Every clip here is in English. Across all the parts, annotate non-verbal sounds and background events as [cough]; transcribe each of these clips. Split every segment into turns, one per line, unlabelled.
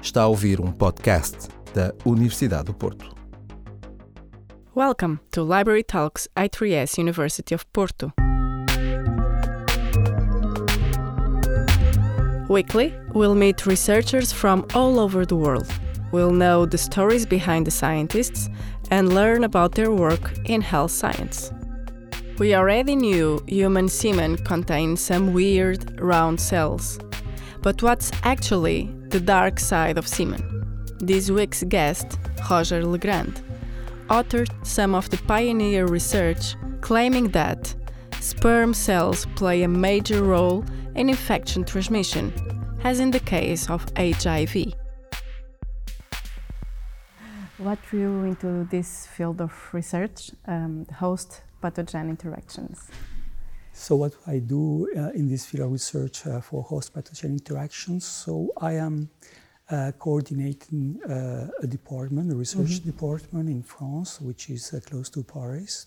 Está a ouvir um podcast da Universidade do Porto.
Welcome to Library Talks I3S University of Porto. Weekly, we'll meet researchers from all over the world. We'll know the stories behind the scientists and learn about their work in health science. We already knew human semen contains some weird round cells. But what's actually the dark side of semen? This week's guest, Roger Le Grand, authored some of the pioneer research claiming that sperm cells play a major role in infection transmission, as in the case of HIV. What drew you into this field of research, um, host pathogen interactions?
So what I do uh, in this field of research uh, for host pathogen interactions, so I am uh, coordinating uh, a department, a research mm-hmm. department in France, which is uh, close to Paris.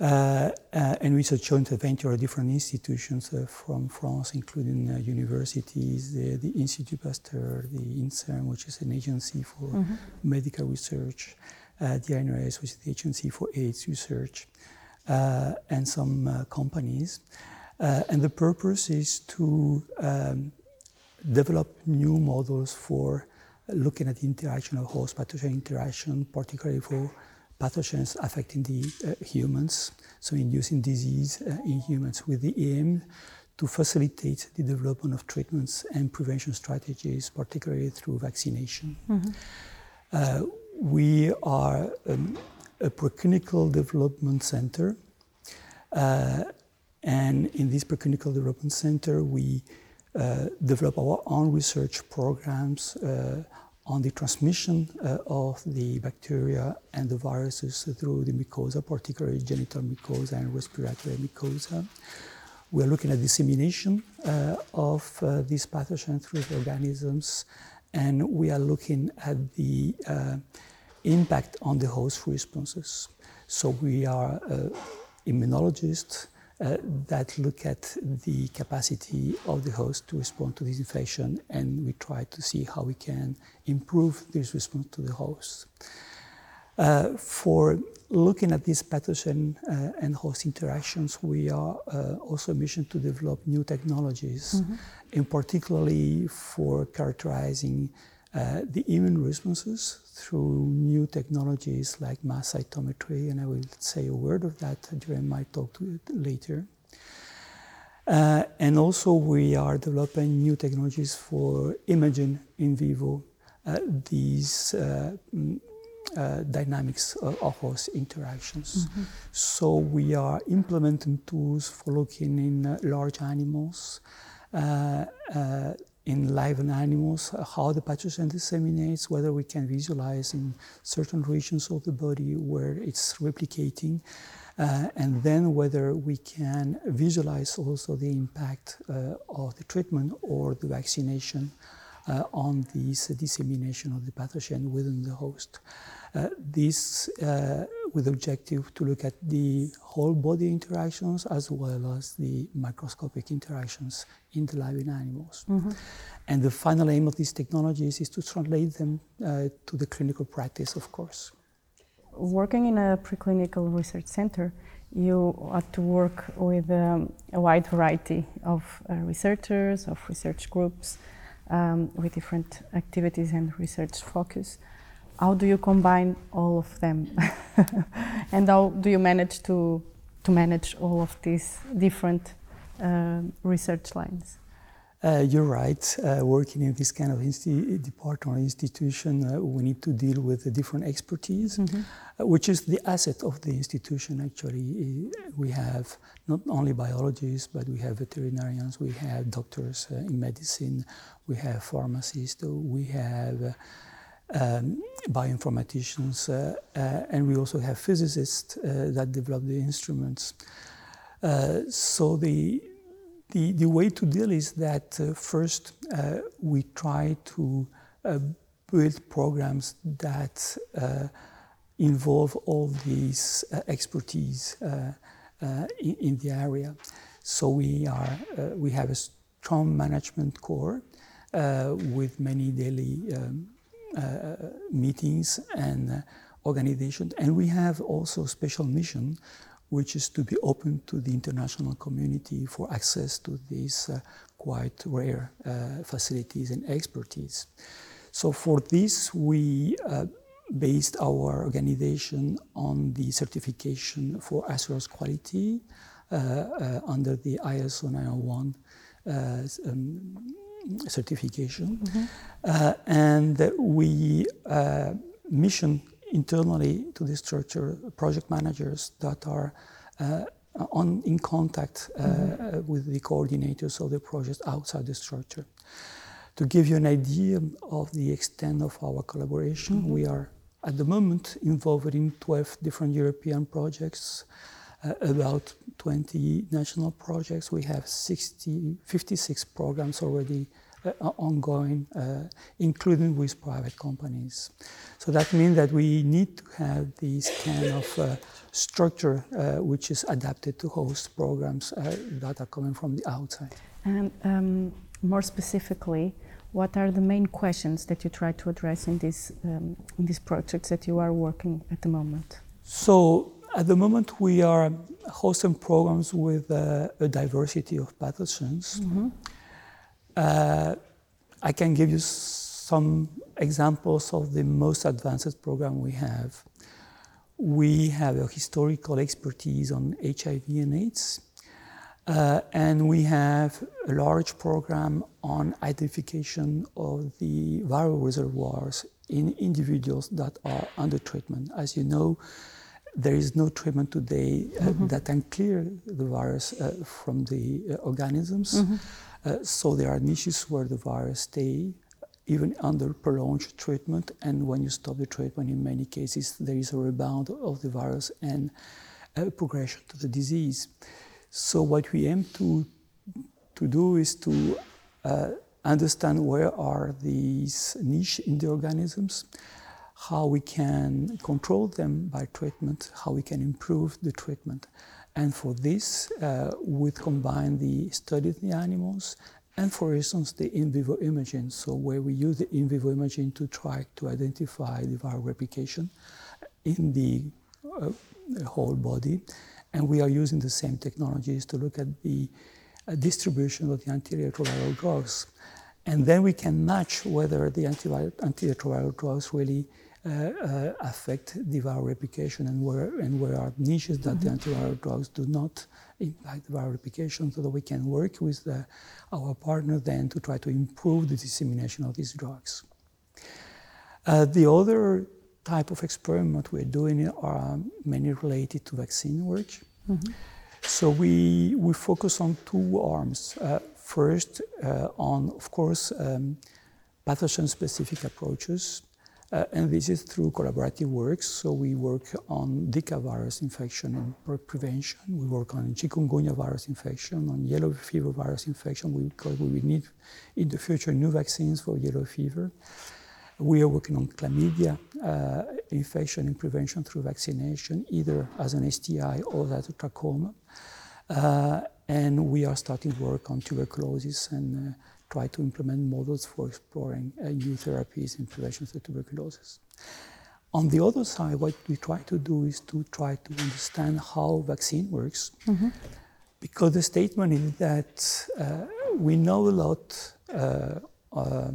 Uh, and we a joint venture of different institutions from France, including universities, the, the, Institut Pasteur, the INSERM, which is an agency for mm-hmm. medical research, the ANRS, which is the agency for AIDS research. Uh, and some uh, companies. Uh, and the purpose is to um, develop new models for looking at the interaction of host pathogen interaction, particularly for pathogens affecting the uh, humans, so inducing disease uh, in humans, with the aim to facilitate the development of treatments and prevention strategies, particularly through vaccination. Mm-hmm. Uh, we are um, a preclinical development center. Uh, and in this preclinical development center, we uh, develop our own research programs uh, on the transmission uh, of the bacteria and the viruses through the mucosa, particularly genital mucosa and respiratory mucosa. We are looking at dissemination uh, of uh, these pathogens through the organisms, and we are looking at the impact on the host responses. So we are immunologists uh, that look at the capacity of the host to respond to this infection, and we try to see how we can improve this response to the host. Uh, for looking at these pathogen uh, and host interactions, we are uh, also mission to develop new technologies, mm-hmm. in particularly for characterizing uh, the immune responses through new technologies like mass cytometry, and I will say a word of that during my talk later. Uh, and also, we are developing new technologies for imaging in vivo uh, these uh, mm, uh dynamics of, host interactions. Mm-hmm. So, we are implementing tools for looking in uh, large animals in live animals, uh, how the pathogen disseminates, whether we can visualize in certain regions of the body where it's replicating, uh, and then whether we can visualize also the impact uh, of the treatment or the vaccination uh, on this dissemination of the pathogen within the host. Uh, this uh, with the objective to look at the whole body interactions as well as the microscopic interactions in the living animals. Mm-hmm. And the final aim of these technologies is to translate them uh, to the clinical practice, of course.
Working in a preclinical research center, you had to work with um, a wide variety of uh, researchers, of research groups, um, with different activities and research focus how do you combine all of them [laughs] and how do you manage to to manage all of these different uh, research lines
uh, you're right. Uh, working in this kind of insti- department or institution, uh, we need to deal with the different expertise, mm-hmm. Uh, which is the asset of the institution. Actually, we have not only biologists, but we have veterinarians, we have doctors uh, in medicine, we have pharmacists, we have um, bioinformaticians, uh, uh, and we also have physicists uh, that develop the instruments. so the, the, the way to deal is that first we try to build programs that involve all these uh, expertise uh, uh, in, in, the area. So we are we have a strong management core uh, with many daily um, uh, meetings and uh, organizations. And we have also a special mission, which is to be open to the international community for access to these uh, quite rare uh, facilities and expertise. So for this, we uh, based our organization on the certification for assurance quality uh, under the ISO 901 um, certification. Mm-hmm. Uh, and we uh, mission internally to the structure project managers that are uh, on, in contact uh, mm-hmm. with the coordinators of the projects outside the structure. To give you an idea of the extent of our collaboration, mm-hmm. we are at the moment involved in 12 different European projects uh, about 20 national projects. We have 60, 56 programs already uh, ongoing, uh, including with private companies. So that means that we need to have this kind of uh, structure uh, which is adapted to host programs uh, that are coming from the outside.
And um, more specifically, what are the main questions that you try to address in, this, um, in these projects that you are working at the moment?
So at the moment, we are hosting programs with uh, a diversity of pathogens. Mm-hmm. Uh, I can give you some examples of the most advanced program we have. We have a historical expertise on HIV and AIDS, uh, and we have a large program on identification of the viral reservoirs in individuals that are under treatment. As you know, there is no treatment today uh, mm-hmm. that can clear the virus uh, from the uh, organisms. Mm-hmm. Uh, so there are niches where the virus stay even under prolonged treatment. And when you stop the treatment, in many cases, there is a rebound of the virus and progression to the disease. So what we aim to to do is to uh, understand where are these niche in the organisms how we can control them by treatment, how we can improve the treatment. And for this, uh, we combine the study of the animals and, for instance, the in vivo imaging. So, where we use the in vivo imaging to try to identify the viral replication in the uh, whole body. And we are using the same technologies to look at the uh, distribution of the antiretroviral drugs. And then we can match whether the antiretroviral drugs really affect the viral replication and where, and where are niches that mm-hmm. the antiviral drugs do not impact the viral replication so that we can work with the, our partner then to try to improve the dissemination of these drugs. Uh, the other type of experiment we're doing are mainly related to vaccine work. Mm-hmm. So we, we focus on two arms. Uh, first, uh, on, of course, um, pathogen-specific approaches uh, and this is through collaborative works. So we work on Zika virus infection and prevention. We work on chikungunya virus infection, on yellow fever virus infection, because we will need in the future new vaccines for yellow fever. We are working on chlamydia uh, infection and prevention through vaccination, either as an STI or as a trachoma. Uh, and we are starting work on tuberculosis and uh, try to implement models for exploring uh, new therapies in prevention of tuberculosis. On the other side, what we try to do is to try to understand how vaccine works, mm-hmm. because the statement is that uh, we know a lot uh, uh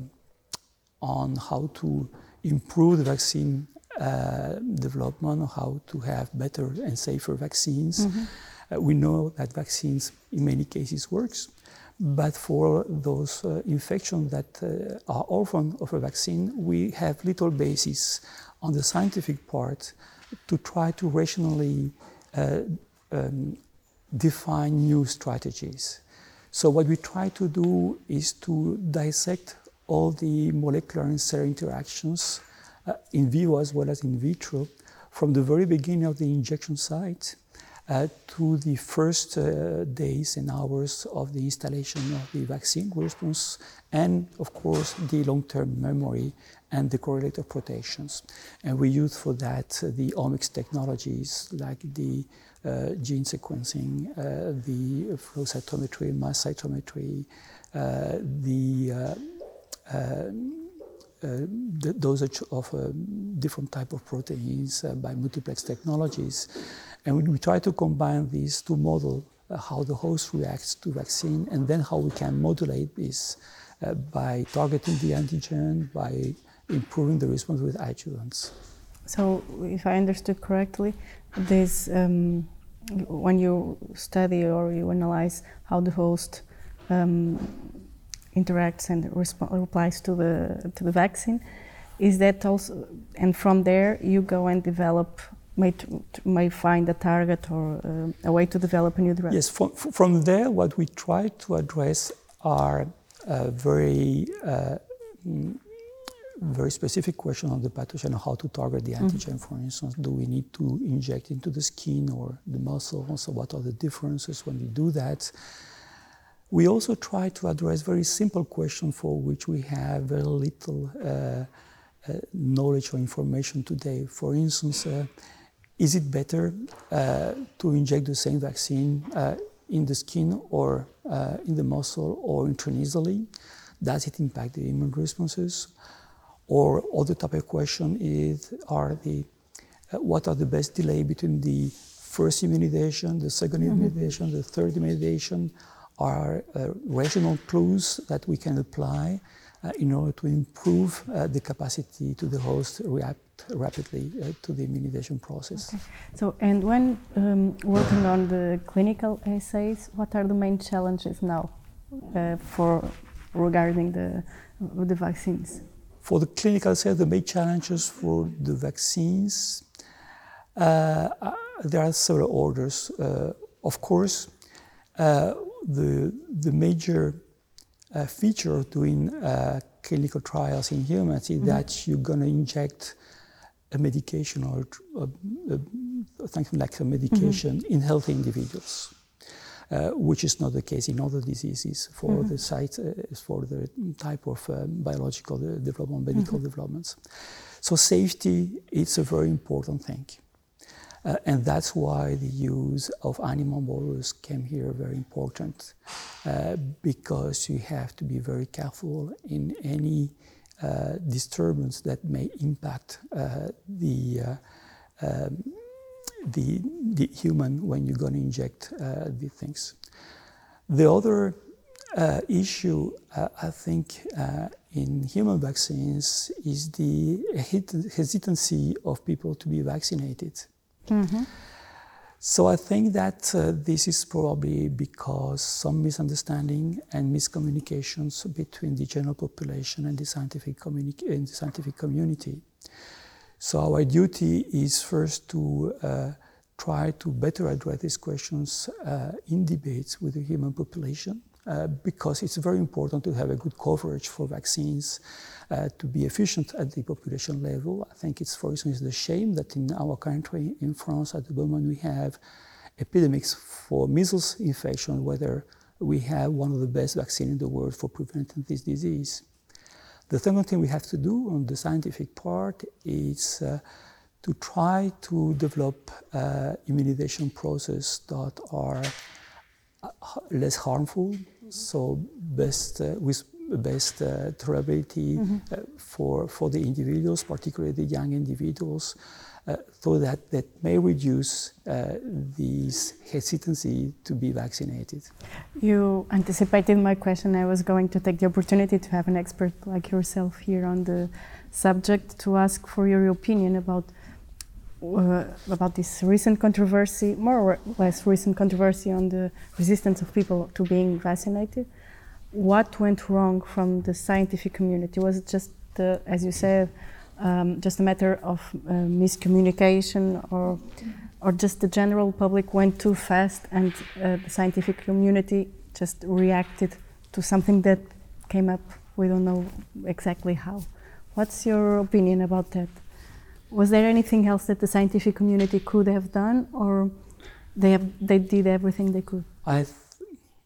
on how to improve the vaccine uh, development, how to have better and safer vaccines. Mm-hmm. Uh, we know that vaccines, in many cases, works. But for those uh, infections that uh, are orphan of a vaccine, we have little basis on the scientific part to try to rationally uh, um, define new strategies. So what we try to do is to dissect all the molecular and cell interactions uh, in vivo as well as in vitro from the very beginning of the injection site to the first uh, days and hours of the installation of the vaccine response, and of course the long-term memory and the correlative protections. And we use for that uh, the omics technologies like the uh, gene sequencing, uh, the flow cytometry, mass cytometry, uh, the the dosage of a different type of proteins by multiplex technologies. And we try to combine these to model how the host reacts to vaccine and then how we can modulate this uh, by targeting the antigen, by improving the response with adjuvants.
So, if I understood correctly, this um, when you study or you analyze how the host um, interacts and replies to the to the vaccine, is that also? And from there, you go and develop may, may find a target or uh, a way to develop a new drug?
Yes, from, from there, what we try to address are uh, very, uh, very specific questions on the pathogen, how to target the mm-hmm. antigen, mm-hmm. for instance. Do we need to inject into the skin or the muscle? So, what are the differences when we do that? We also try to address very simple questions for which we have very little uh, uh, knowledge or information today. For instance, uh, is it better uh, to inject the same vaccine uh, in the skin or uh, in the muscle or intranasally? Does it impact the immune responses? Or other type of question is are the what are the best delay between the first immunization, the 2nd mm-hmm. immunization, the third immunization? Are uh, regional clues that we can apply uh, in order to improve the capacity to the host react rapidly uh, to the immunization process. Okay.
So, and when um, working on the clinical assays, what are the main challenges now uh, for regarding the the vaccines?
For the clinical assays, the main challenges for the vaccines, uh, uh there are several orders. Uh, of course, uh, the the major feature of doing clinical trials in humans is mm -hmm. that you're going to inject a medication or a, a, something like a medication mm-hmm. in healthy individuals. Uh, which is not the case in other diseases for mm-hmm. the site, uh, for the type of uh, biological development, medical mm-hmm. developments. So safety is a very important thing. Uh, and that's why the use of animal models came here very important, uh, because you have to be very careful in any uh, disturbance that may impact uh, the, uh, um, the, the human when you're going to inject the things. The other issue, I think, in human vaccines is the hesitancy of people to be vaccinated. Mm-hmm. So I think that uh, this is probably because some misunderstanding and miscommunications between the general population and the scientific, communi- and the scientific community. So our duty is first to uh, try to better address these questions uh, in debates with the human population uh, because it's very important to have a good coverage for vaccines uh, to be efficient at the population level. I think it's, for instance, the shame that in our country, in France, at the moment, we have epidemics for measles infection, whether we have one of the best vaccines in the world for preventing this disease. The second thing we have to do on the scientific part is uh, to try to develop uh, immunization processes that are less harmful, so best uh, with best uh, tolerability mm-hmm. uh, for, for the individuals, particularly the young individuals, uh, so that that may reduce uh, this hesitancy to be vaccinated.
You anticipated my question. I was going to take the opportunity to have an expert like yourself here on the subject to ask for your opinion about uh, about this recent controversy, more or less recent controversy on the resistance of people to being vaccinated. What went wrong from the scientific community? Was it just, as you said, um, just a matter of uh, miscommunication, or, or just the general public went too fast and uh, the scientific community just reacted to something that came up? We don't know exactly how. What's your opinion about that? Was there anything else that the scientific community could have done, or they have, they did everything they could?
I th-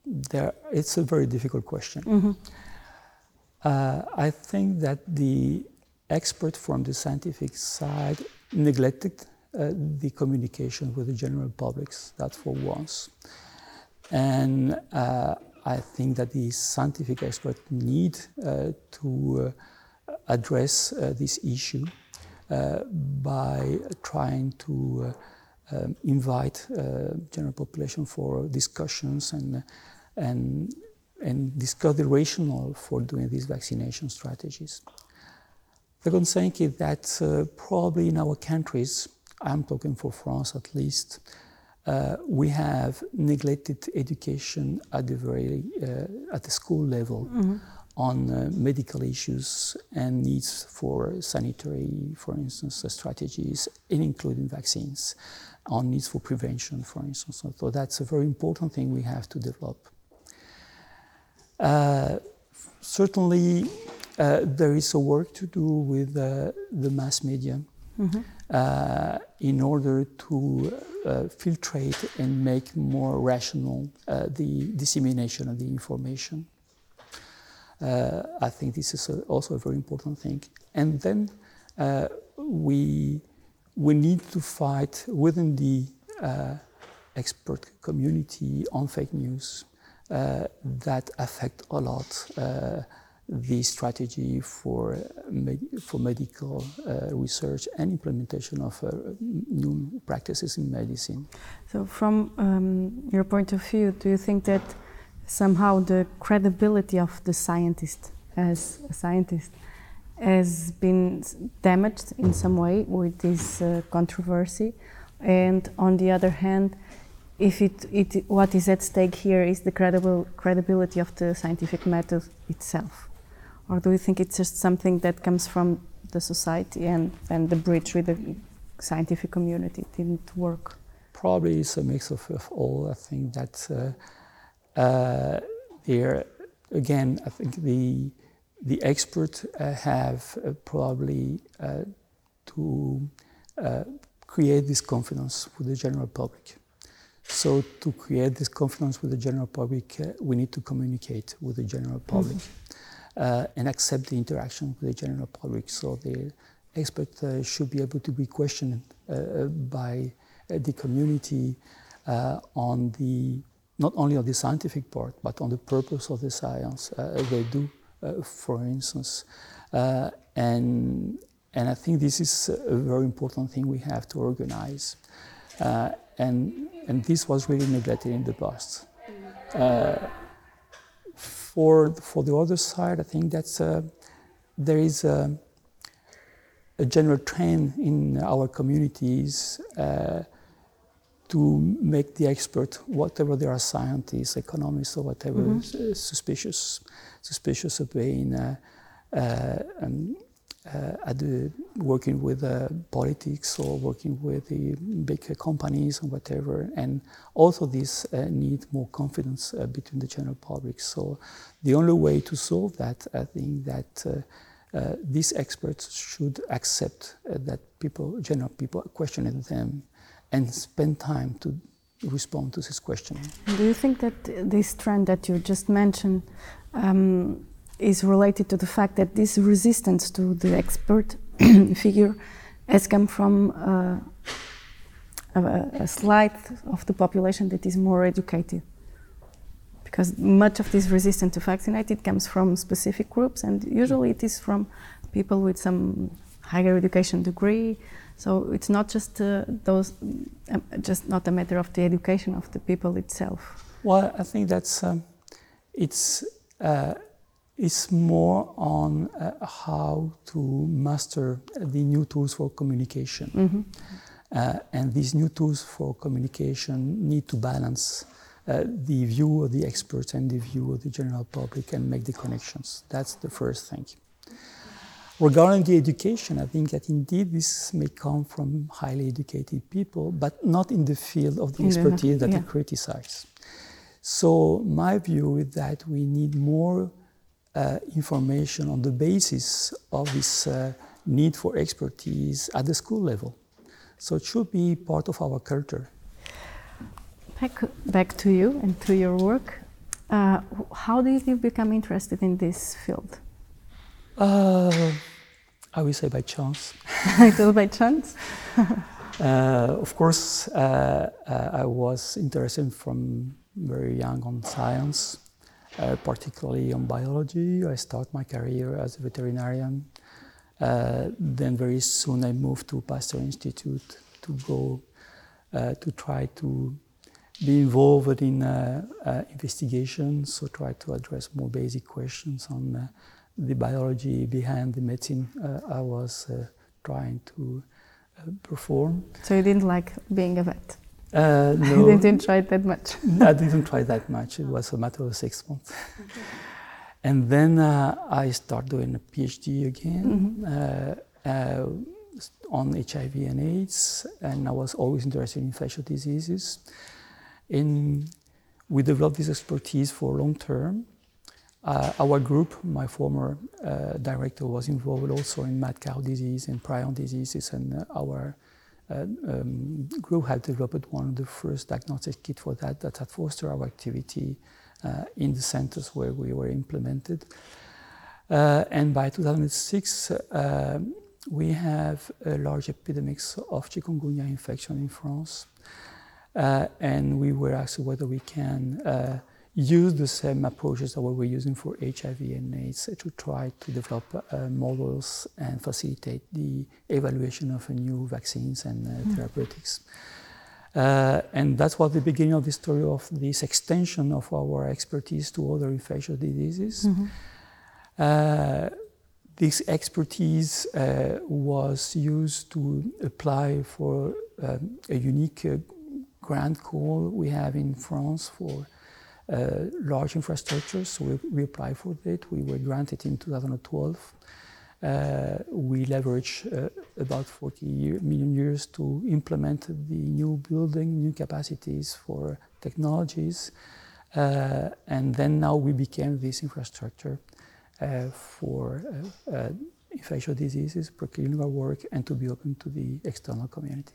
there, it's a very difficult question. Mm-hmm. Uh, I think that the expert from the scientific side neglected uh, the communication with the general public. That for once, and uh, I think that the scientific experts need uh, to uh, address uh, this issue by trying to um, invite general population for discussions and and and discuss the rationale for doing these vaccination strategies. Second thing is that uh, probably in our countries, I'm talking for France at least, uh, we have neglected education at the very uh, at the school level mm-hmm. On uh, medical issues and needs for sanitary, for instance, uh, strategies, including vaccines, on needs for prevention, for instance. So that's a very important thing we have to develop. Uh, certainly, uh, there is a work to do with the mass media. Mm-hmm. Uh, in order to uh, filtrate and make more rational uh, the dissemination of the information. Uh, I think this is a, also a very important thing. And then uh, we, we need to fight within the expert community on fake news that affect a lot the strategy for, med- for medical uh, research and implementation of uh, new practices in medicine.
So, from um, your point of view, do you think that somehow the credibility of the scientist as a scientist has been damaged in some way with this uh, controversy? And on the other hand, if it, it, what is at stake here is the credible credibility of the scientific method itself. Or do you think it's just something that comes from the society and, and the bridge with the scientific community didn't work?
Probably it's a mix of, of all. I think that uh, there, again, I think the, the experts uh, have uh, probably uh, to uh, create this confidence with the general public. So to create this confidence with the general public, we need to communicate with the general public. Mm-hmm uh, and accept the interaction with the general public. So the expert uh, should be able to be questioned uh, by uh, the community uh, on the not only on the scientific part, but on the purpose of the science they do, for instance. and and I think this is a very important thing we have to organize. and and this was really neglected in the past. Uh, for, for the other side, I think that's uh, there is a, a, general trend in our communities uh, to make the expert, whatever they are scientists, economists, or whatever, mm-hmm. suspicious, suspicious of being uh, uh um, uh, at the, working with uh, politics or working with the big companies or whatever. And also this uh, need more confidence uh, between the general public. So the only way to solve that, I think that these experts should accept that people, general people, questioning them and spend time to respond to this question.
Do you think that this trend that you just mentioned um, is related to the fact that this resistance to the expert [clears throat] figure has come from uh, a, a slight of the population that is more educated. Because much of this resistance to vaccinate it comes from specific groups, and usually it is from people with some higher education degree. So it's not just uh, those, um, just not a matter of the education of the people itself.
Well, I think that's um, it's. Uh, is more on uh, how to master the new tools for communication. Mm-hmm. Uh, and these new tools for communication need to balance uh, the view of the experts and the view of the general public and make the connections. That's the first thing. Regarding the education, I think that indeed this may come from highly educated people, but not in the field of the expertise that yeah. they criticize. So, my view is that we need more uh, information on the basis of this uh, need for expertise at the school level. So it should be part of our culture.
Back, back to you and to your work. Uh, how did you become interested in this field?
Uh, I will say by chance. [laughs]
it was by chance? [laughs]
Uh, of course, uh, I was interested from very young on science. uh, particularly on biology. I started my career as a veterinarian. Uh, then very soon I moved to Pasteur Institute to go uh, to try to be involved in uh, uh, investigations, so try to address more basic questions on uh, the biology behind the medicine I was trying to perform.
So you didn't like being a vet?
Uh,
no, [laughs] you didn't try it that much. [laughs]
I didn't try that much. It was a matter of six months. [laughs] and then uh, I started doing a PhD again mm-hmm. uh, uh on HIV and AIDS, and I was always interested in infectious diseases. In, we developed this expertise for long term. Uh, our group, my former uh, director, was involved also in mad cow disease and prion diseases, and our uh, um, group had developed one of the first diagnostic kits for that that had fostered our activity uh, in the centers where we were implemented. Uh, and by 2006, uh, we have a large epidemics of chikungunya infection in France. Uh, and we were asked whether we can uh, use the same approaches that we were using for HIV and AIDS to try to develop uh, models and facilitate the evaluation of new vaccines and uh, mm. therapeutics. Uh, and that's what the beginning of the story of this extension of our expertise to other infectious diseases. Mm-hmm. Uh, this expertise uh, was used to apply for um, a unique uh, grant call we have in France for large infrastructures. We, we, applied for it. We were granted in 2012. Uh, we leveraged uh, about 40 year, million years to implement the new building, new capacities for technologies. Uh, and then now we became this infrastructure uh, for uh, infectious diseases, preclinical work, and to be open to the external community.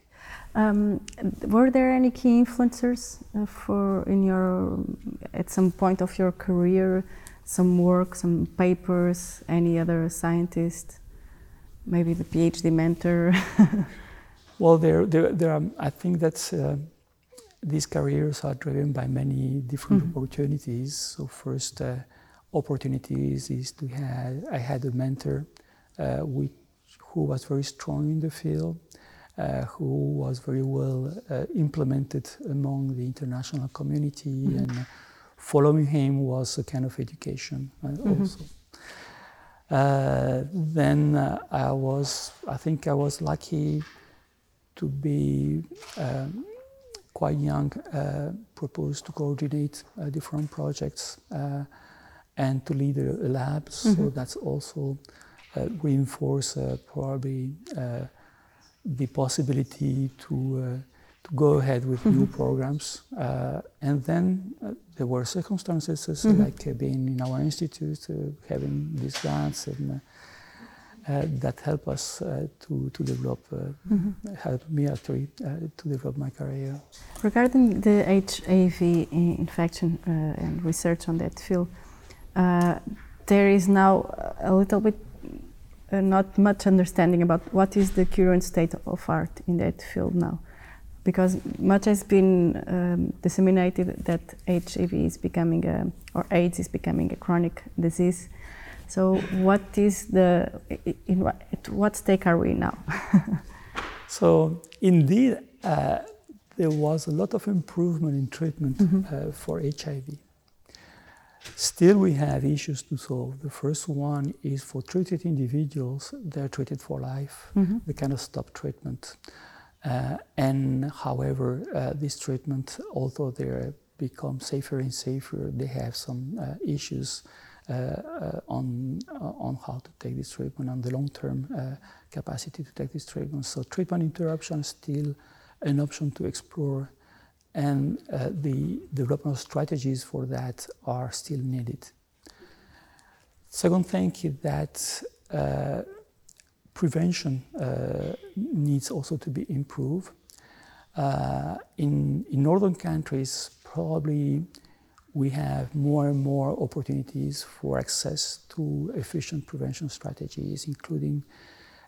Um, were there any key influencers uh, for in your at some point of your career, some work, some papers, any other scientist, maybe the PhD mentor? [laughs]
well, there, there, there are. I think that uh, these careers are driven by many different mm -hmm. opportunities. So first, uh, opportunities is to have. I had a mentor, uh, which, who was very strong in the field uh, who was very well uh, implemented among the international community, mm-hmm. and following him was a kind of education uh, mm-hmm. also. then I was, I think I was lucky to be um, quite young, uh, proposed to coordinate uh, different projects uh, and to lead a, lab. Mm-hmm. So that's also reinforce probably the possibility to uh, to go ahead with mm-hmm. new programs. Uh, and then uh, there were circumstances mm-hmm. like being in our institute, having these grants, and that helped us to to develop, mm-hmm. help me actually to develop my career.
Regarding the HIV infection and research on that field, there is now a little bit uh, not much understanding about what is the current state of art in that field now. Because much has been um, disseminated that HIV is becoming a, or AIDS is becoming a chronic disease. So, what is the, in what, at what stake are we now? [laughs]
so, indeed, uh, there was a lot of improvement in treatment mm -hmm. uh, for HIV. Still, we have issues to solve. The first one is for treated individuals, they're treated for life. Mm-hmm. They cannot stop treatment. Uh, and however, uh, this treatment, although they become safer and safer, they have some uh, issues uh, uh, on, uh, on how to take this treatment, on the long term capacity to take this treatment. So, treatment interruption is still an option to explore and uh, the development strategies for that are still needed. Second thing is that uh, prevention uh, needs also to be improved. Uh, in, in northern countries, probably we have more and more opportunities for access to efficient prevention strategies, including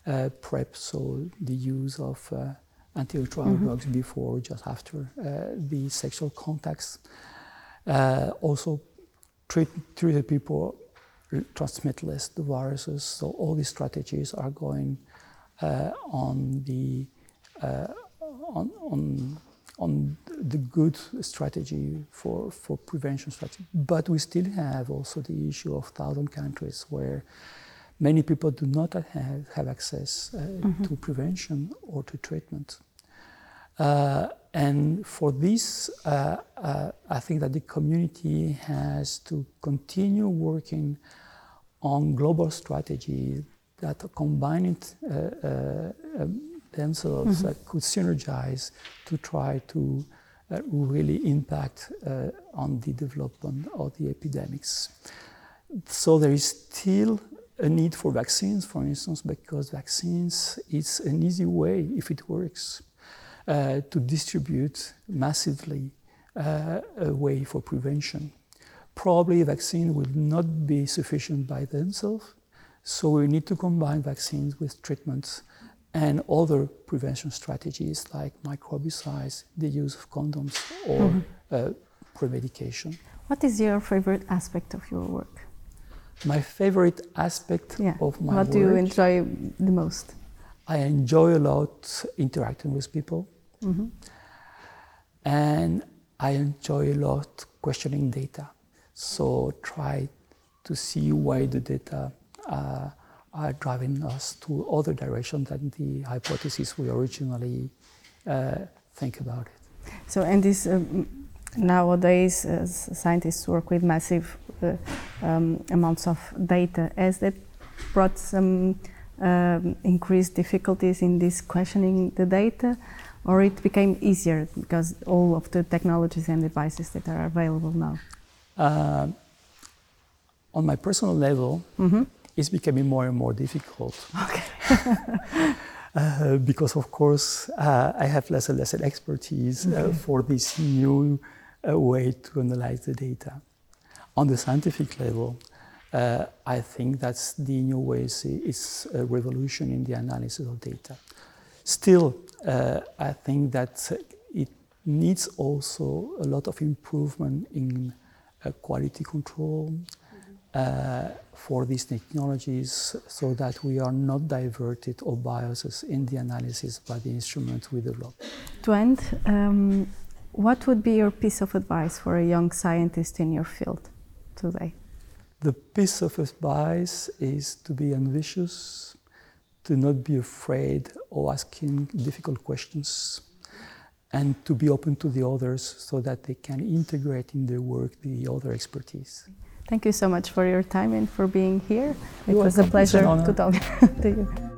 uh, PrEP, so the use of uh, antiretroviral mm-hmm. drugs before, just after uh, the sexual contacts. Uh, also, treat, treated people transmit less the viruses. So all these strategies are going uh, on the uh, on, on on the good strategy for, for prevention strategy. But we still have also the issue of thousand countries where many people do not have, have access uh, mm-hmm. to prevention or to treatment. Uh, and for this, uh, uh I think that the community has to continue working on global strategies that combine it uh, uh, um, themselves mm-hmm. could synergize to try to really impact uh, on the development of the epidemics. So there is still a need for vaccines, for instance, because vaccines is an easy way, if it works, uh, to distribute massively uh, a way for prevention. Probably vaccine will not be sufficient by themselves, so we need to combine vaccines with treatments and other prevention strategies like microbicides, the use of condoms, or mm-hmm. uh, premedication.
What is your favorite aspect of your work?
My favorite aspect yeah. of my
what
work.
What do you enjoy the most?
I enjoy a lot interacting with people, mm-hmm. and I enjoy a lot questioning data. So try to see why the data uh, are driving us to other directions than the hypothesis we originally uh, think about it.
So, and this um, nowadays, uh, scientists work with massive uh, um, amounts of data. Has that brought some um, increased difficulties in this questioning the data, or it became easier because all of the technologies and devices that are available now? Uh,
on my personal level, mm-hmm is becoming more and more difficult.
Okay. [laughs]
uh, because, of course, uh, I have less and less expertise uh, okay. for this new uh, way to analyze the data. On the scientific level, uh, I think that the new way is a revolution in the analysis of data. Still, uh, I think that it needs also a lot of improvement in quality control, uh, for these technologies so that we are not diverted or biases in the analysis by the instruments we develop.
To end, um, what would be your piece of advice for a young scientist in your field today?
The piece of advice is to be ambitious, to not be afraid of asking difficult questions, and to be open to the others so that they can integrate in their work the other expertise.
Thank you so much for your time and for being here. It You're was a pleasure to talk [laughs] to you.